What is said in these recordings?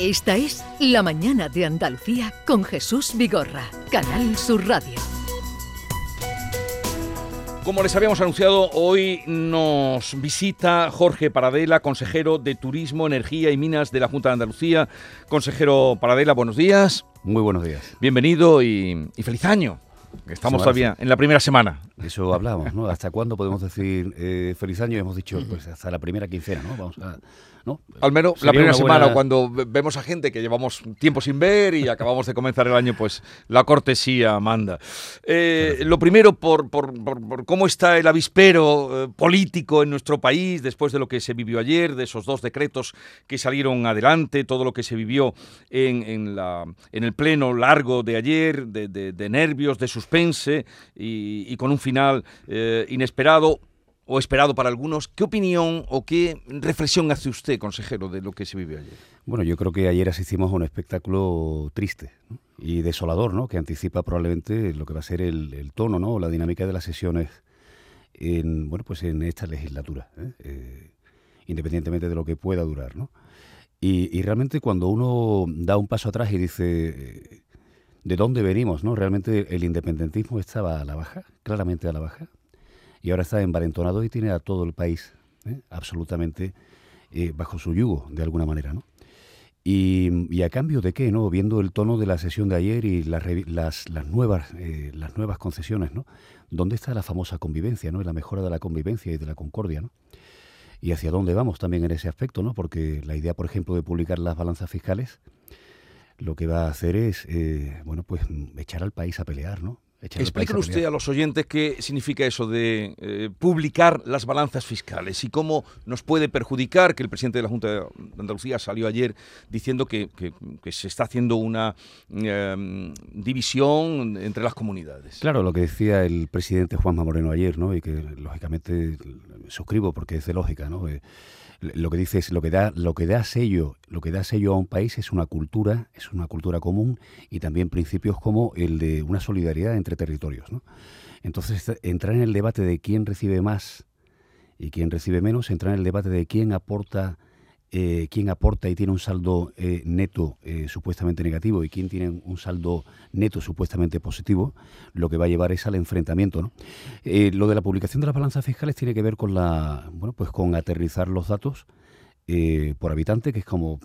Esta es La Mañana de Andalucía con Jesús Vigorra, Canal Sur Radio. Como les habíamos anunciado, hoy nos visita Jorge Paradela, consejero de Turismo, Energía y Minas de la Junta de Andalucía. Consejero Paradela, buenos días. Muy buenos días. Bienvenido y, feliz año. Estamos todavía en la primera semana. Eso hablamos, ¿no? ¿Hasta cuándo podemos decir eh, feliz año? Hemos dicho, pues hasta la primera quincena, ¿no? Vamos a al menos la primera semana, cuando vemos a gente que llevamos tiempo sin ver y acabamos de comenzar el año, pues la cortesía manda. Eh, lo primero, por, cómo está el avispero eh, político en nuestro país después de lo que se vivió ayer, de esos dos decretos que salieron adelante, todo lo que se vivió en, la, en el pleno largo de ayer, de, nervios, de suspense y, con un final eh, inesperado o esperado para algunos. ¿Qué opinión o qué reflexión hace usted, consejero, de lo que se vivió ayer? Bueno, yo creo que ayer asistimos a un espectáculo triste y desolador, ¿no? que anticipa probablemente lo que va a ser el, tono ¿no? la dinámica de las sesiones en, bueno, pues en esta legislatura, ¿eh? Eh, independientemente de lo que pueda durar. ¿no? Y, realmente cuando uno da un paso atrás y dice eh, de dónde venimos, ¿no? realmente el independentismo estaba a la baja, claramente a la baja y ahora está envalentonado y tiene a todo el país ¿eh? absolutamente eh, bajo su yugo, de alguna manera, ¿no? Y, a cambio de qué, ¿no? Viendo el tono de la sesión de ayer y las, las, nuevas, eh, las nuevas concesiones, ¿no? ¿Dónde está la famosa convivencia, ¿no? Y la mejora de la convivencia y de la concordia, ¿no? Y hacia dónde vamos también en ese aspecto, ¿no? Porque la idea, por ejemplo, de publicar las balanzas fiscales, lo que va a hacer es, bueno, pues echar al país a pelear, ¿no? Explíquenos usted a los oyentes qué significa eso de eh, publicar las balanzas fiscales y cómo nos puede perjudicar que el presidente de la Junta de Andalucía salió ayer diciendo que, se está haciendo una em, división entre las comunidades. Claro, lo que decía el presidente Juanma Moreno ayer, ¿no? y que lógicamente suscribo porque es de lógica, ¿no? Eh, lo que dice es lo que da lo que da sello lo que da sello a un país es una cultura es una cultura común y también principios como el de una solidaridad entre territorios ¿no? entonces entrar en el debate de quién recibe más y quién recibe menos entrar en el debate de quién aporta eh, quién aporta y tiene un saldo eh, neto eh, supuestamente negativo y quién tiene un saldo neto supuestamente positivo, lo que va a llevar es al enfrentamiento. ¿no? lo de la publicación de las balanzas fiscales tiene que ver con la, bueno, pues con aterrizar los datos por habitante, que es como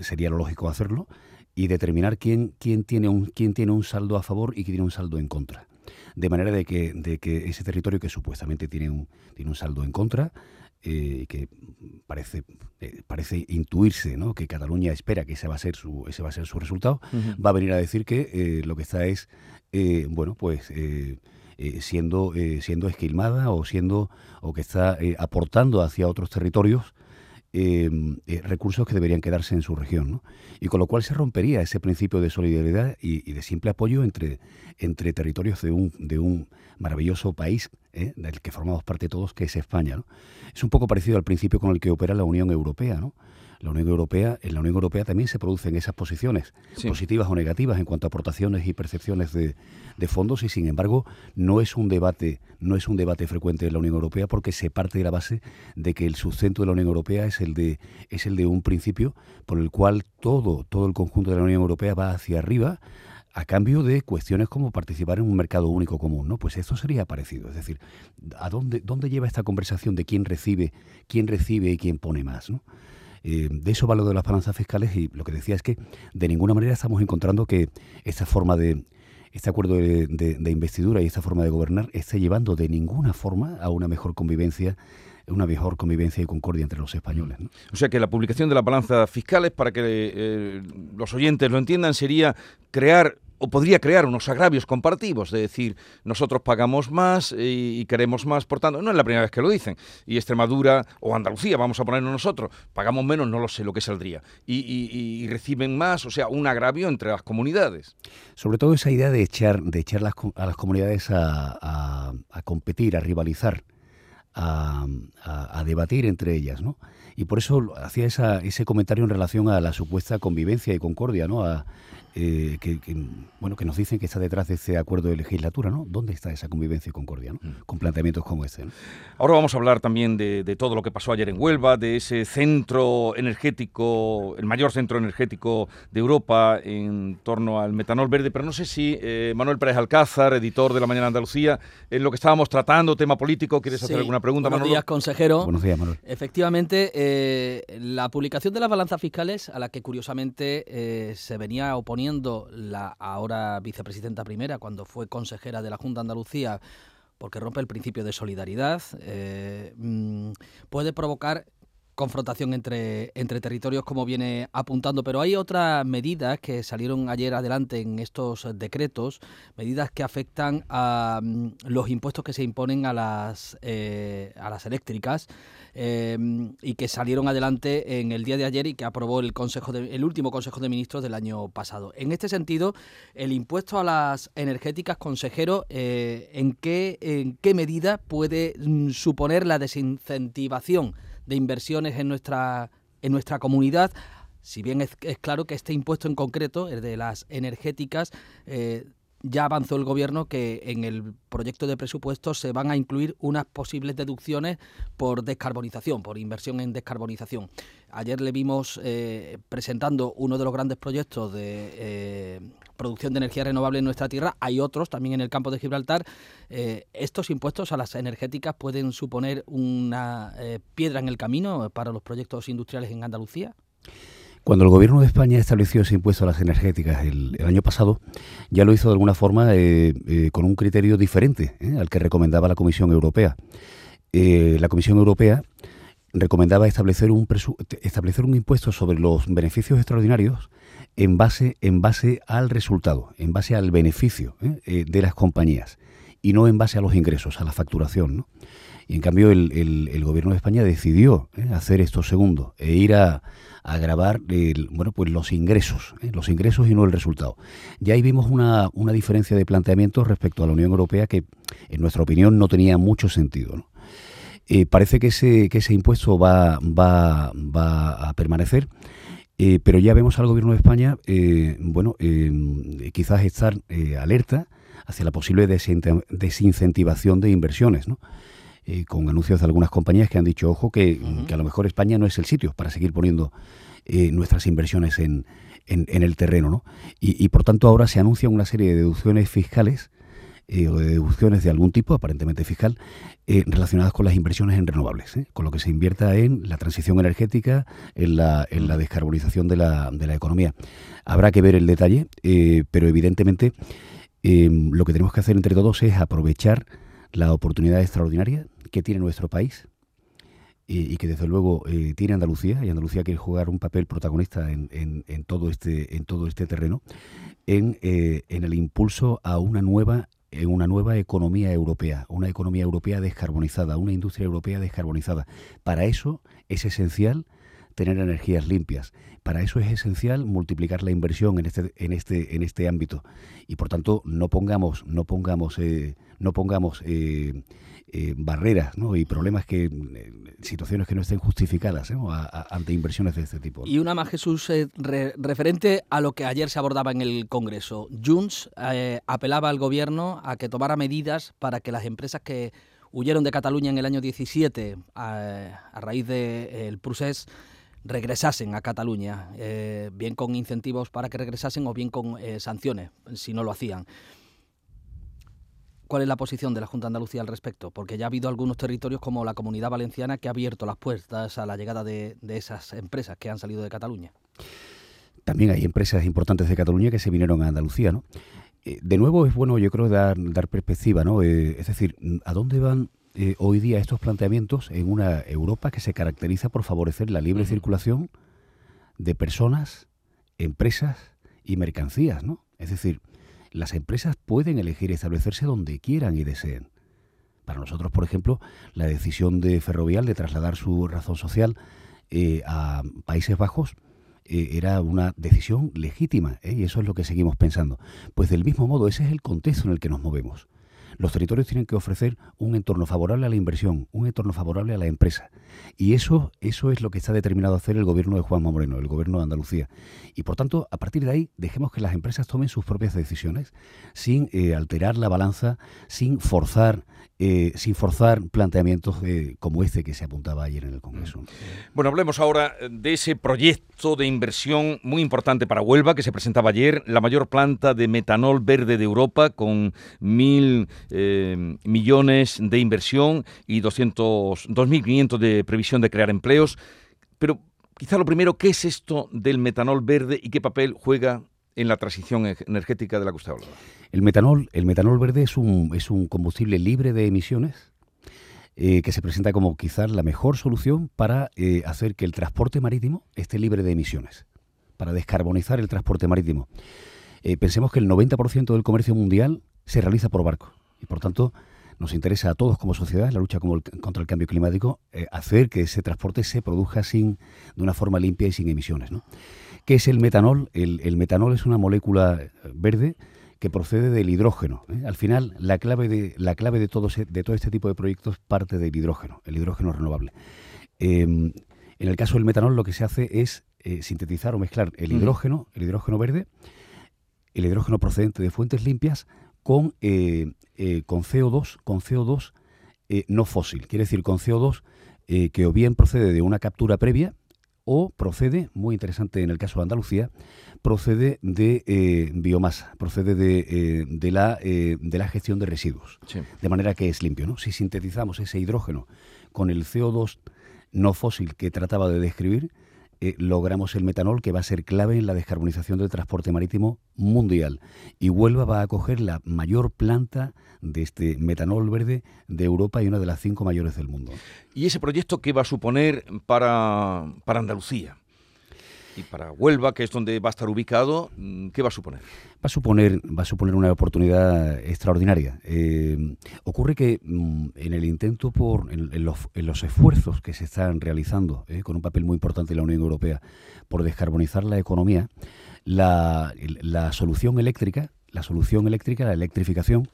sería lo lógico hacerlo, y determinar quién, quién, tiene un, quién tiene un saldo a favor y quién tiene un saldo en contra. De manera de que, de que ese territorio que supuestamente tiene un, tiene un saldo en contra, eh, que parece, eh, parece intuirse ¿no? que Cataluña espera que ese va a ser su, ese va a ser su resultado, va a venir a decir que eh, lo que está es, bueno, pues siendo, siendo esquilmada o, siendo, o que está aportando hacia otros territorios Em, eh, recursos que deberían quedarse en su región. ¿no? Y con lo cual se rompería ese principio de solidaridad y, de simple apoyo entre, entre territorios de un, de un maravilloso país ¿eh? del que formamos parte todos, que es España. ¿no? Es un poco parecido al principio con el que opera la Unión Europea. ¿no? La Unión Europea, en la Unión Europea también se producen esas posiciones, positivas o negativas en cuanto a aportaciones y percepciones de, fondos, y sin embargo no es un debate, no es un debate frecuente en la Unión Europea porque se parte de la base de que el sustento de la Unión Europea es el de, es el de un principio por el cual todo, todo el conjunto de la Unión Europea va hacia arriba a cambio de cuestiones como participar en un mercado único común, ¿no? Pues esto sería parecido, es decir, ¿a dónde, dónde lleva esta conversación de quién recibe, quién recibe y quién pone más, ¿no? Eh, de eso va lo de las balanzas fiscales y lo que decía es que de ninguna manera estamos encontrando que esta forma de, este acuerdo de, investidura y esta forma de gobernar esté llevando de ninguna forma a una mejor convivencia una mejor convivencia y concordia entre los españoles. O sea que la publicación de las balanzas fiscales, para que eh, los oyentes lo entiendan, sería crear o podría crear unos agravios comparativos, de decir, nosotros pagamos más y, queremos más, por tanto, no es la primera vez que lo dicen, y Extremadura o Andalucía, vamos a ponernos nosotros, pagamos menos, no lo sé lo que saldría, y, reciben más, o sea, un agravio entre las comunidades. Sobre todo esa idea de echar, de echar a las comunidades a, competir, a rivalizar, a, debatir entre ellas, ¿no? Y por eso hacía esa, ese comentario en relación a la supuesta convivencia y concordia, ¿no? Eh, que, bueno, que nos dicen que está detrás de ese acuerdo de legislatura, ¿no? ¿Dónde está esa convivencia y concordia, ¿no? Mm. Con planteamientos como este. Ahora vamos a hablar también de, todo lo que pasó ayer en Huelva, de ese centro energético, el mayor centro energético de Europa en torno al metanol verde, pero no sé si eh, Manuel Pérez Alcázar, editor de La Mañana Andalucía, en lo que estábamos tratando, tema político, ¿quieres hacer alguna pregunta, Buenos días, consejero. Buenos días, Manuel. Efectivamente, eh, la publicación de las balanzas fiscales, a la que curiosamente se venía oponiendo la ahora vicepresidenta primera, cuando fue consejera de la Junta de Andalucía, porque rompe el principio de solidaridad, eh, mm, puede provocar confrontación entre, entre territorios como viene apuntando, pero hay otras medidas que salieron ayer adelante en estos decretos, medidas que afectan a mm, los impuestos que se imponen a las, eh, a las eléctricas eh, y que salieron adelante en el día de ayer y que aprobó el, consejo el último Consejo de Ministros del año pasado. En este sentido, el impuesto a las energéticas, consejero, eh, ¿en, qué, ¿en qué medida puede mm, suponer la desincentivación? De inversiones en nuestra, en nuestra comunidad. Si bien es, claro que este impuesto en concreto, el de las energéticas, eh, ya avanzó el gobierno que en el proyecto de presupuesto se van a incluir unas posibles deducciones por descarbonización, por inversión en descarbonización. Ayer le vimos eh, presentando uno de los grandes proyectos de eh, producción de energía renovable en nuestra tierra. Hay otros también en el campo de Gibraltar. Eh, ¿Estos impuestos a las energéticas pueden suponer una piedra en el camino para los proyectos industriales en Andalucía? Cuando el gobierno de España estableció ese impuesto a las energéticas el, año pasado, ya lo hizo de alguna forma con un criterio diferente al que recomendaba la Comisión Europea. la Comisión Europea recomendaba establecer un, establecer un impuesto sobre los beneficios extraordinarios en base, en base al resultado, en base al beneficio ¿eh? Eh, de las compañías y no en base a los ingresos, a la facturación. ¿no? Y en cambio el, gobierno de España decidió ¿eh? hacer esto segundo e ir a, a grabar bueno, pues los ingresos, los ingresos y no el resultado. Ya ahí vimos una, una diferencia de planteamiento respecto a la Unión Europea que en nuestra opinión no tenía mucho sentido. ¿no? Eh, parece que ese, que ese impuesto va, va, va a permanecer. Eh, pero ya vemos al gobierno de España, eh, bueno, quizás estar alerta hacia la posible desincentivación de inversiones, ¿no? con anuncios de algunas compañías que han dicho, ojo, que, a lo mejor España no es el sitio para seguir poniendo nuestras inversiones en, en, el terreno, ¿no? Y, y, por tanto ahora se anuncia una serie de deducciones fiscales eh, o de deducciones de algún tipo, aparentemente fiscal, eh, relacionadas con las inversiones en renovables, ¿eh? con lo que se invierta en la transición energética, en la, en la descarbonización de la, de la economía. Habrá que ver el detalle, pero evidentemente lo que tenemos que hacer entre todos es aprovechar la oportunidad extraordinaria que tiene nuestro país y, que desde luego tiene Andalucía y Andalucía quiere jugar un papel protagonista en, en, todo este en todo este terreno en, en el impulso a una nueva en una nueva economía europea, una economía europea descarbonizada, una industria europea descarbonizada. Para eso es esencial tener energías limpias. Para eso es esencial multiplicar la inversión en este en este en este ámbito y por tanto no pongamos no pongamos eh, no pongamos eh, eh, barreras y problemas que situaciones que no estén justificadas ante inversiones de este tipo. Y una más Jesús referente a lo que ayer se abordaba en el Congreso. Junts apelaba al gobierno a que tomara medidas para que las empresas que huyeron de Cataluña en el año 17 a, raíz del de, regresasen a Cataluña, eh, bien con incentivos para que regresasen o bien con eh, sanciones, si no lo hacían. ¿Cuál es la posición de la Junta de Andalucía al respecto? Porque ya ha habido algunos territorios como la Comunidad Valenciana que ha abierto las puertas a la llegada de, esas empresas que han salido de Cataluña. También hay empresas importantes de Cataluña que se vinieron a Andalucía, ¿no? Eh, de nuevo es bueno, yo creo, dar, dar perspectiva, ¿no? es decir, ¿a dónde van eh, hoy día estos planteamientos en una Europa que se caracteriza por favorecer la libre circulación de personas, empresas y mercancías, ¿no? Es decir, las empresas pueden elegir establecerse donde quieran y deseen. Para nosotros, por ejemplo, la decisión de Ferrovial de trasladar su razón social eh, a Países Bajos eh, era una decisión legítima, y eso es lo que seguimos pensando. Pues del mismo modo, ese es el contexto en el que nos movemos. Los territorios tienen que ofrecer un entorno favorable a la inversión, un entorno favorable a la empresa. Y eso, eso es lo que está determinado a hacer el gobierno de Juan Moreno, el gobierno de Andalucía. Y por tanto, a partir de ahí, dejemos que las empresas tomen sus propias decisiones sin eh, alterar la balanza, sin forzar eh, sin forzar planteamientos como este que se apuntaba ayer en el Congreso. Bueno, hablemos ahora de ese proyecto de inversión muy importante para Huelva que se presentaba ayer, la mayor planta de metanol verde de Europa con mil eh, millones de inversión y 200, 2.500 de previsión de crear empleos. Pero quizá lo primero, ¿qué es esto del metanol verde y qué papel juega en la transición energética de la que usted El metanol, el metanol verde es un, es un combustible libre de emisiones eh, que se presenta como quizás la mejor solución para eh, hacer que el transporte marítimo esté libre de emisiones, para descarbonizar el transporte marítimo. Pensemos que el 90% del comercio mundial se realiza por barco y por tanto nos interesa a todos como sociedad, la lucha contra el cambio climático, hacer que ese transporte se produzca sin, de una forma limpia y sin emisiones. ¿no? ¿Qué es el metanol? El, metanol es una molécula eh, verde que procede del hidrógeno. ¿eh? Al final, la clave de, la clave de, todo, de todo este tipo de proyectos parte del hidrógeno, el hidrógeno renovable. Em, en el caso del metanol, lo que se hace es eh, sintetizar o mezclar el hidrógeno, el hidrógeno verde, el hidrógeno procedente de fuentes limpias con, con CO2, con CO2 no fósil. Quiere decir, con CO2 que o bien procede de una captura previa, o procede, muy interesante en el caso de Andalucía, procede de eh, biomasa, procede de, eh, de, la, eh, de la gestión de residuos, de manera que es limpio. ¿no? Si sintetizamos ese hidrógeno con el CO2 no fósil que trataba de describir, eh, logramos el metanol que va a ser clave en la descarbonización del transporte marítimo mundial. Y Huelva va a acoger la mayor planta de este metanol verde de Europa y una de las cinco mayores del mundo. ¿Y ese proyecto qué va a suponer para, para Andalucía? Y para Huelva, que es donde va a estar ubicado, mm, ¿qué va a suponer? Va a suponer, va a suponer una oportunidad extraordinaria. Eh, ocurre que mm, en el intento por, en, los, esfuerzos que se están realizando, eh, con un papel muy importante de la Unión Europea, por descarbonizar la economía, la, solución eléctrica, la solución eléctrica, la electrificación,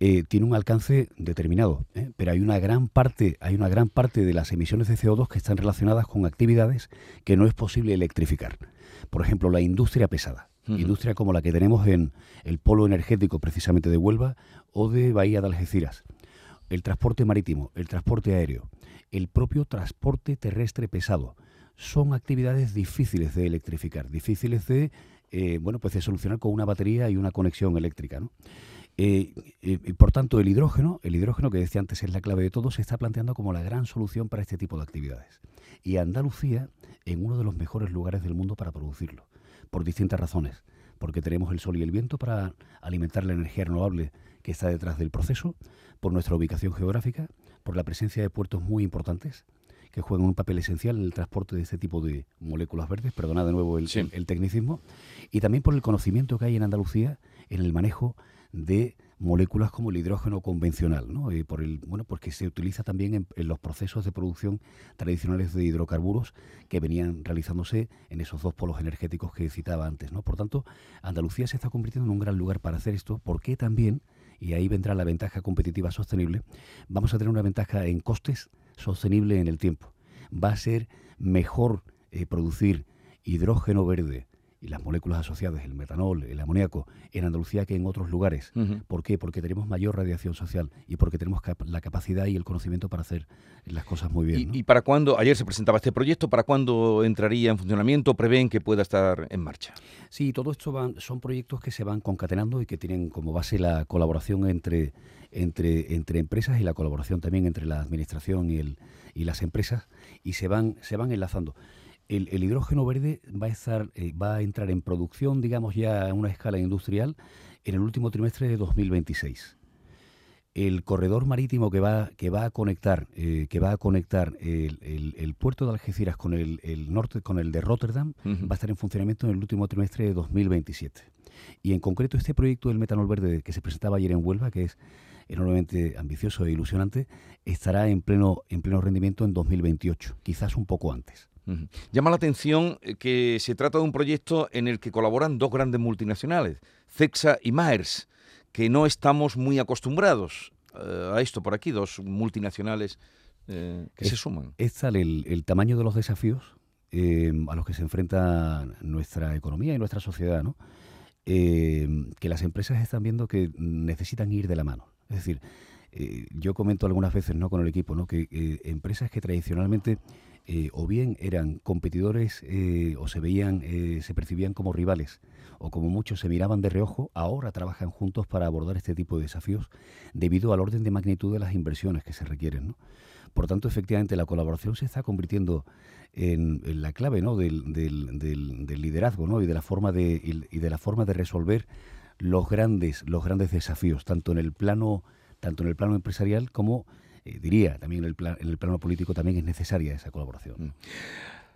eh, tiene un alcance determinado, pero hay una gran parte, hay una gran parte de las emisiones de CO2 que están relacionadas con actividades que no es posible electrificar. Por ejemplo, la industria pesada industria como la que tenemos en el polo energético precisamente de Huelva o de Bahía de Algeciras, el transporte marítimo, el transporte aéreo, el propio transporte terrestre pesado, son actividades difíciles de electrificar, difíciles de, eh, bueno, pues de solucionar con una batería y una conexión eléctrica, ¿no? Eh, y por tanto, el hidrógeno, el hidrógeno que decía antes es la clave de todo, se está planteando como la gran solución para este tipo de actividades. Y Andalucía en uno de los mejores lugares del mundo para producirlo por distintas razones. Porque tenemos el sol y el viento para alimentar la energía renovable que está detrás del proceso, por nuestra ubicación geográfica, por la presencia de puertos muy importantes que juegan un papel esencial en el transporte de este tipo de moléculas verdes, perdona de nuevo el, el tecnicismo, y también por el conocimiento que hay en Andalucía en el manejo de moléculas como el hidrógeno convencional, ¿no? Eh, por el, bueno, porque se utiliza también en, los procesos de producción tradicionales de hidrocarburos que venían realizándose en esos dos polos energéticos que citaba antes, ¿no? Por tanto, Andalucía se está convirtiendo en un gran lugar para hacer esto, porque también, y ahí vendrá la ventaja competitiva sostenible, vamos a tener una ventaja en costes sostenible en el tiempo. Va a ser mejor eh, producir hidrógeno verde y las moléculas asociadas, el metanol, el amoníaco, en Andalucía que en otros lugares. ¿Por qué? Porque tenemos mayor radiación social y porque tenemos la capacidad y el conocimiento para hacer las cosas muy bien. ¿Y, para cuándo, ayer se presentaba este proyecto, para cuándo entraría en funcionamiento? ¿Prevén que pueda estar en marcha? Sí, todo esto van, son proyectos que se van concatenando y que tienen como base la colaboración entre, entre, entre empresas y la colaboración también entre la administración y, el, y las empresas y se van, se van enlazando el, hidrógeno verde va a, estar, eh, va a entrar en producción, digamos ya a una escala industrial, en el último trimestre de 2026. El corredor marítimo que va, que va a conectar, eh, que va a conectar el, puerto de Algeciras con el, norte, con el de Rotterdam, va a estar en funcionamiento en el último trimestre de 2027. Y en concreto este proyecto del metanol verde que se presentaba ayer en Huelva, que es enormemente ambicioso e ilusionante, estará en pleno, en pleno rendimiento en 2028, quizás un poco antes. Llama la atención eh, que se trata de un proyecto en el que colaboran dos grandes multinacionales, CEXA y Maers, que no estamos muy acostumbrados eh, a esto por aquí, dos multinacionales eh, que se suman. Es tal el, tamaño de los desafíos a los que se enfrenta nuestra economía y nuestra sociedad, ¿no? que las empresas están viendo que necesitan ir de la mano. Es decir, yo comento algunas veces ¿no? con el equipo ¿no? que empresas que tradicionalmente eh, o bien eran competidores eh, o se veían, eh, se percibían como rivales o como muchos se miraban de reojo, ahora trabajan juntos para abordar este tipo de desafíos debido al orden de magnitud de las inversiones que se requieren. Por tanto, efectivamente, la colaboración se está convirtiendo en, la clave ¿no? del, liderazgo ¿no? y, de la forma de, y, de la forma de resolver los grandes, los grandes desafíos, tanto en el plano, tanto en el plano empresarial como eh, diría también en el, plano político también es necesaria esa colaboración. Mm.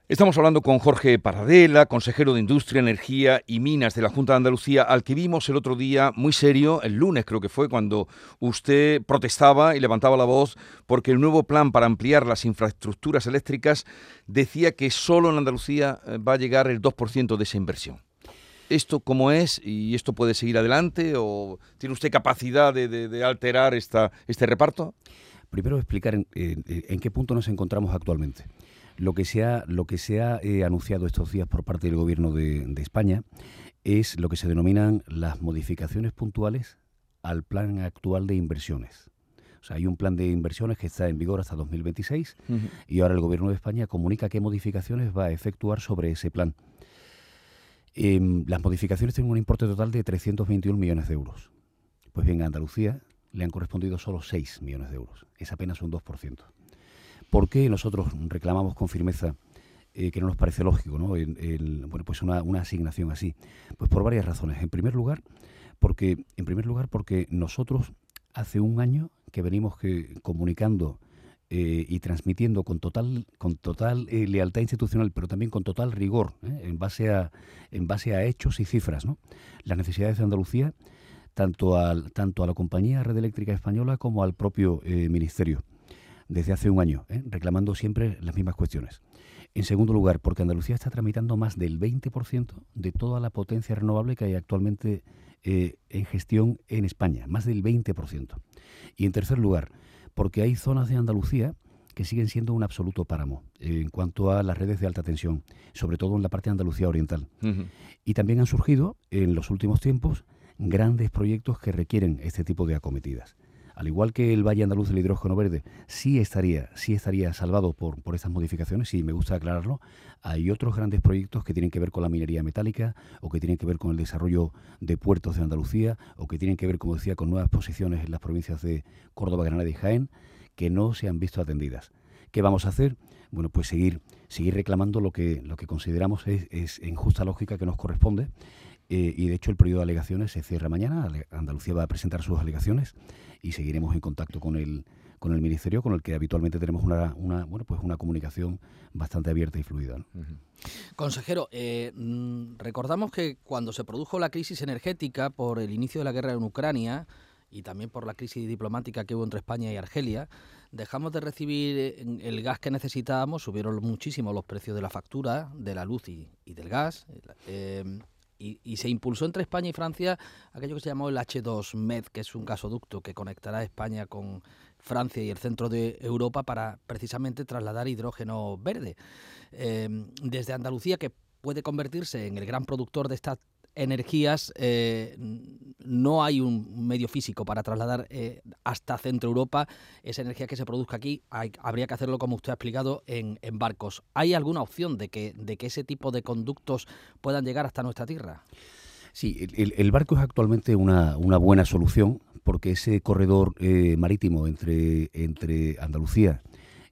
Estamos hablando con Jorge Paradela, consejero de Industria, Energía y Minas de la Junta de Andalucía, al que vimos el otro día muy serio, el lunes creo que fue, cuando usted protestaba y levantaba la voz porque el nuevo plan para ampliar las infraestructuras eléctricas decía que solo en Andalucía eh, va a llegar el 2% de esa inversión. ¿Esto cómo es y esto puede seguir adelante o tiene usted capacidad de, alterar esta, este reparto? Primero explicar en, qué punto nos encontramos actualmente. Lo que se ha, lo que se ha eh, anunciado estos días por parte del Gobierno de, España es lo que se denominan las modificaciones puntuales al plan actual de inversiones. O sea, hay un plan de inversiones que está en vigor hasta 2026 y ahora el Gobierno de España comunica qué modificaciones va a efectuar sobre ese plan. Em, las modificaciones tienen un importe total de 321 millones de euros. Pues bien, Andalucía le han correspondido solo 6 millones de euros. Es apenas un 2%. ¿Por qué nosotros reclamamos con firmeza eh, que no nos parece lógico ¿no? bueno, pues una, asignación así? Pues por varias razones. En primer lugar, porque, en primer lugar, porque nosotros hace un año que venimos que, comunicando eh, y transmitiendo con total, con total eh, lealtad institucional, pero también con total rigor, en, base a, en base a hechos y cifras, ¿no? las necesidades de Andalucía tanto, al, tanto a la compañía Red Eléctrica Española como al propio eh, Ministerio, desde hace un año, ¿eh? reclamando siempre las mismas cuestiones. En segundo lugar, porque Andalucía está tramitando más del 20% de toda la potencia renovable que hay actualmente eh, en gestión en España, más del 20%. Y en tercer lugar, porque hay zonas de Andalucía que siguen siendo un absoluto páramo en cuanto a las redes de alta tensión, sobre todo en la parte de Andalucía Oriental. Y también han surgido en los últimos tiempos grandes proyectos que requieren este tipo de acometidas. Al igual que el Valle Andaluz del Hidrógeno Verde sí estaría, sí estaría salvado por, por estas modificaciones, y me gusta aclararlo, hay otros grandes proyectos que tienen que ver con la minería metálica o que tienen que ver con el desarrollo de puertos de Andalucía o que tienen que ver, como decía, con nuevas posiciones en las provincias de Córdoba, Granada y Jaén que no se han visto atendidas. ¿Qué vamos a hacer? Bueno, pues seguir, seguir reclamando lo que, lo que consideramos es, es en justa lógica que nos corresponde eh, y de hecho el periodo de alegaciones se cierra mañana. Andalucía va a presentar sus alegaciones y seguiremos en contacto con el, con el Ministerio, con el que habitualmente tenemos una, una bueno, pues una comunicación bastante abierta y fluida. Consejero, eh, mm, recordamos que cuando se produjo la crisis energética por el inicio de la guerra en Ucrania, y también por la crisis diplomática que hubo entre España y Argelia, dejamos de recibir eh, el gas que necesitábamos, subieron muchísimo los precios de la factura, de la luz y, del gas. Y, se impulsó entre España y Francia aquello que se llamó el H2Med, que es un gasoducto que conectará España con Francia y el centro de Europa para precisamente trasladar hidrógeno verde. Eh, desde Andalucía, que puede convertirse en el gran productor de esta energías eh, no hay un medio físico para trasladar eh, hasta Centro Europa esa energía que se produzca aquí. habría que hacerlo, como usted ha explicado, en, barcos. ¿Hay alguna opción de que, de que ese tipo de conductos puedan llegar hasta nuestra tierra? Sí, el, barco es actualmente una, buena solución porque ese corredor eh, marítimo entre, entre Andalucía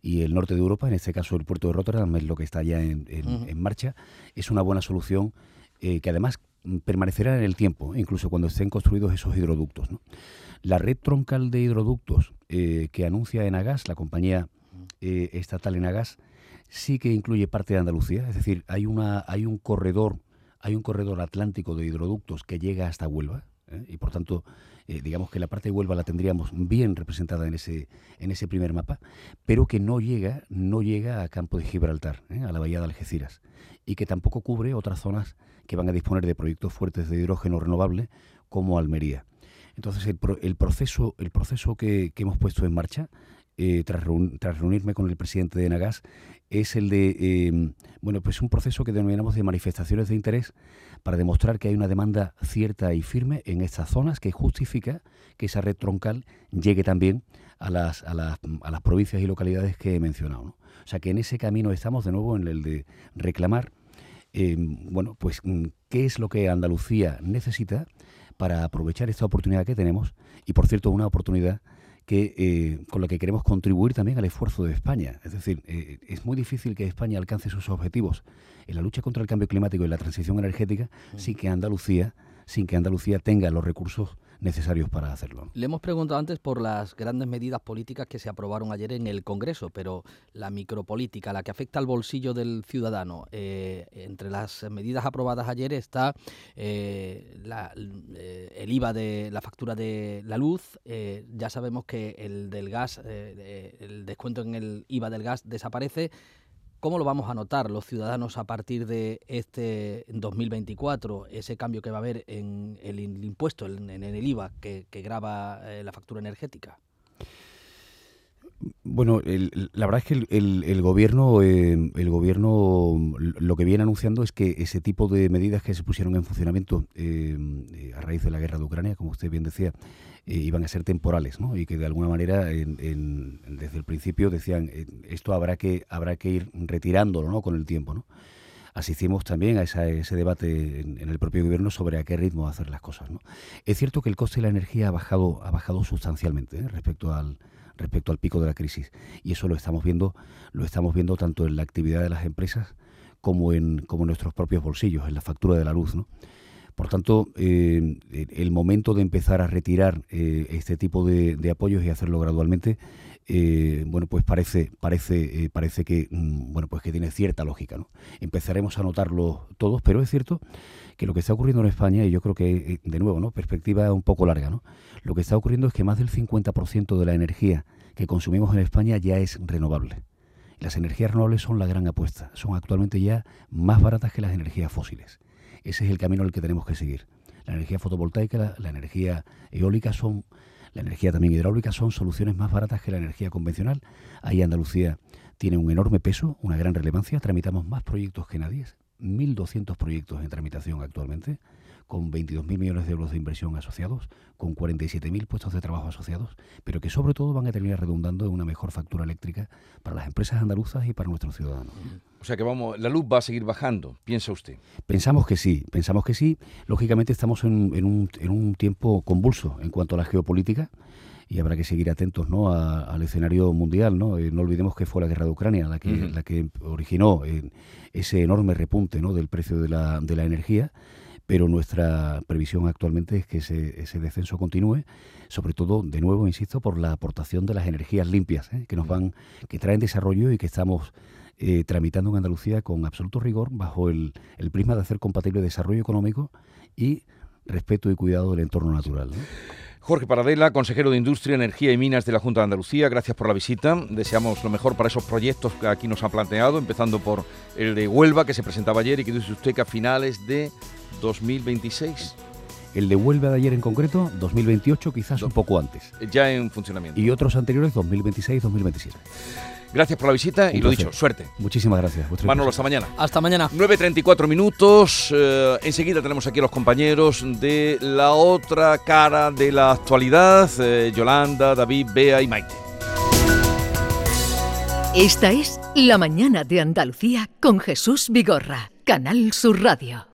y el norte de Europa, en este caso el puerto de Rotterdam, es lo que está ya en, marcha, es una buena solución que además permanecerá en el tiempo, incluso cuando estén construidos esos hidroductos. La red troncal de hidroductos eh, que anuncia Enagas, la compañía eh, estatal Enagas, sí que incluye parte de Andalucía, es decir, hay, una, hay un corredor hay un corredor atlántico de hidroductos que llega hasta Huelva, ¿eh? y por tanto, digamos que la parte de Huelva la tendríamos bien representada en ese, en ese primer mapa, pero que no llega, no llega a Campo de Gibraltar, a la bahía de Algeciras, y que tampoco cubre otras zonas que van a disponer de proyectos fuertes de hidrógeno renovable como Almería. Entonces, el, el proceso, el proceso que, hemos puesto en marcha, eh, tras, reunirme con el presidente de Nagas, es el de, em, bueno, pues un proceso que denominamos de manifestaciones de interés para demostrar que hay una demanda cierta y firme en estas zonas que justifica que esa red troncal llegue también a las, a las, a las provincias y localidades que he mencionado. O sea que en ese camino estamos de nuevo en el de reclamar, em, bueno, pues mm, qué es lo que Andalucía necesita para aprovechar esta oportunidad que tenemos y, por cierto, una oportunidad que, eh, con la que queremos contribuir también al esfuerzo de España. Es decir, eh, es muy difícil que España alcance sus objetivos en la lucha contra el cambio climático y la transición energética sin que Andalucía, sin que Andalucía tenga los recursos necesarios para hacerlo. Le hemos preguntado antes por las grandes medidas políticas que se aprobaron ayer en el Congreso, pero la micropolítica, la que afecta al bolsillo del ciudadano, eh, entre las medidas aprobadas ayer está eh, eh, el IVA de la factura de la luz. ya sabemos que el del gas, el descuento en el IVA del gas desaparece. ¿Cómo lo vamos a notar los ciudadanos a partir de este 2024, ese cambio que va a haber en el, impuesto, en, el IVA que, graba eh, la factura energética? Bueno, la verdad es que el, gobierno, eh, el gobierno lo que viene anunciando es que ese tipo de medidas que se pusieron en funcionamiento eh, a raíz de la guerra de Ucrania, como usted bien decía, eh, iban a ser temporales, ¿no? Y que de alguna manera, desde el principio decían, esto habrá que habrá que ir retirándolo, ¿no? Con el tiempo, ¿no? asistimos también a ese debate en, el propio gobierno sobre a qué ritmo hacer las cosas. ¿no? Es cierto que el coste de la energía ha bajado, ha bajado sustancialmente respecto al, respecto al pico de la crisis. Y eso lo estamos viendo, lo estamos viendo tanto en la actividad de las empresas como en, como nuestros propios bolsillos, en la factura de la luz. ¿no? Por tanto, eh, el momento de empezar a retirar eh, este tipo de, apoyos y hacerlo gradualmente, eh, bueno, pues parece, parece, parece que, mm, bueno, pues que tiene cierta lógica, ¿no? Empezaremos a notarlo todos, pero es cierto que lo que está ocurriendo en España, y yo creo que, de nuevo, ¿no? Perspectiva un poco larga, ¿no? Lo que está ocurriendo es que más del 50% de la energía que consumimos en España ya es renovable. Las energías renovables son la gran apuesta, son actualmente ya más baratas que las energías fósiles. Ese es el camino al que tenemos que seguir. La energía fotovoltaica, la, energía eólica son, la energía también hidráulica son soluciones más baratas que la energía convencional. Ahí Andalucía tiene un enorme peso, una gran relevancia. Tramitamos más proyectos que nadie, 1.200 proyectos en tramitación actualmente con 22.000 millones de euros de inversión asociados, con 47.000 puestos de trabajo asociados, pero que sobre todo van a terminar redundando en una mejor factura eléctrica para las empresas andaluzas y para nuestros ciudadanos. O sea que vamos, la luz va a seguir bajando, piensa usted. Pensamos que sí, pensamos que sí. Lógicamente estamos en, un, en un tiempo convulso en cuanto a la geopolítica y habrá que seguir atentos ¿no? al escenario mundial. ¿no? Eh, no olvidemos que fue la guerra de Ucrania la que, la que originó eh, ese enorme repunte ¿no? del precio de la, de la energía pero nuestra previsión actualmente es que ese, descenso continúe, sobre todo, de nuevo, insisto, por la aportación de las energías limpias, ¿eh? que nos van, que traen desarrollo y que estamos eh, tramitando en Andalucía con absoluto rigor bajo el, prisma de hacer compatible desarrollo económico y respeto y cuidado del entorno natural. Jorge Paradela, consejero de Industria, Energía y Minas de la Junta de Andalucía, gracias por la visita. Deseamos lo mejor para esos proyectos que aquí nos ha planteado, empezando por el de Huelva, que se presentaba ayer y que dice usted que a finales de 2026. El de Huelva de ayer en concreto, 2028, quizás un poco antes. Ya en funcionamiento. Y otros anteriores, 2026-2027. Gracias por la visita y lo dicho, suerte. Muchísimas gracias. Manolo, hasta mañana. Hasta mañana. 9.34 minutos. Eh, enseguida tenemos aquí a los compañeros de la otra cara de la actualidad, eh, Yolanda, David, Bea y Maite. Esta es La Mañana de Andalucía con Jesús Vigorra, Canal Sur Radio.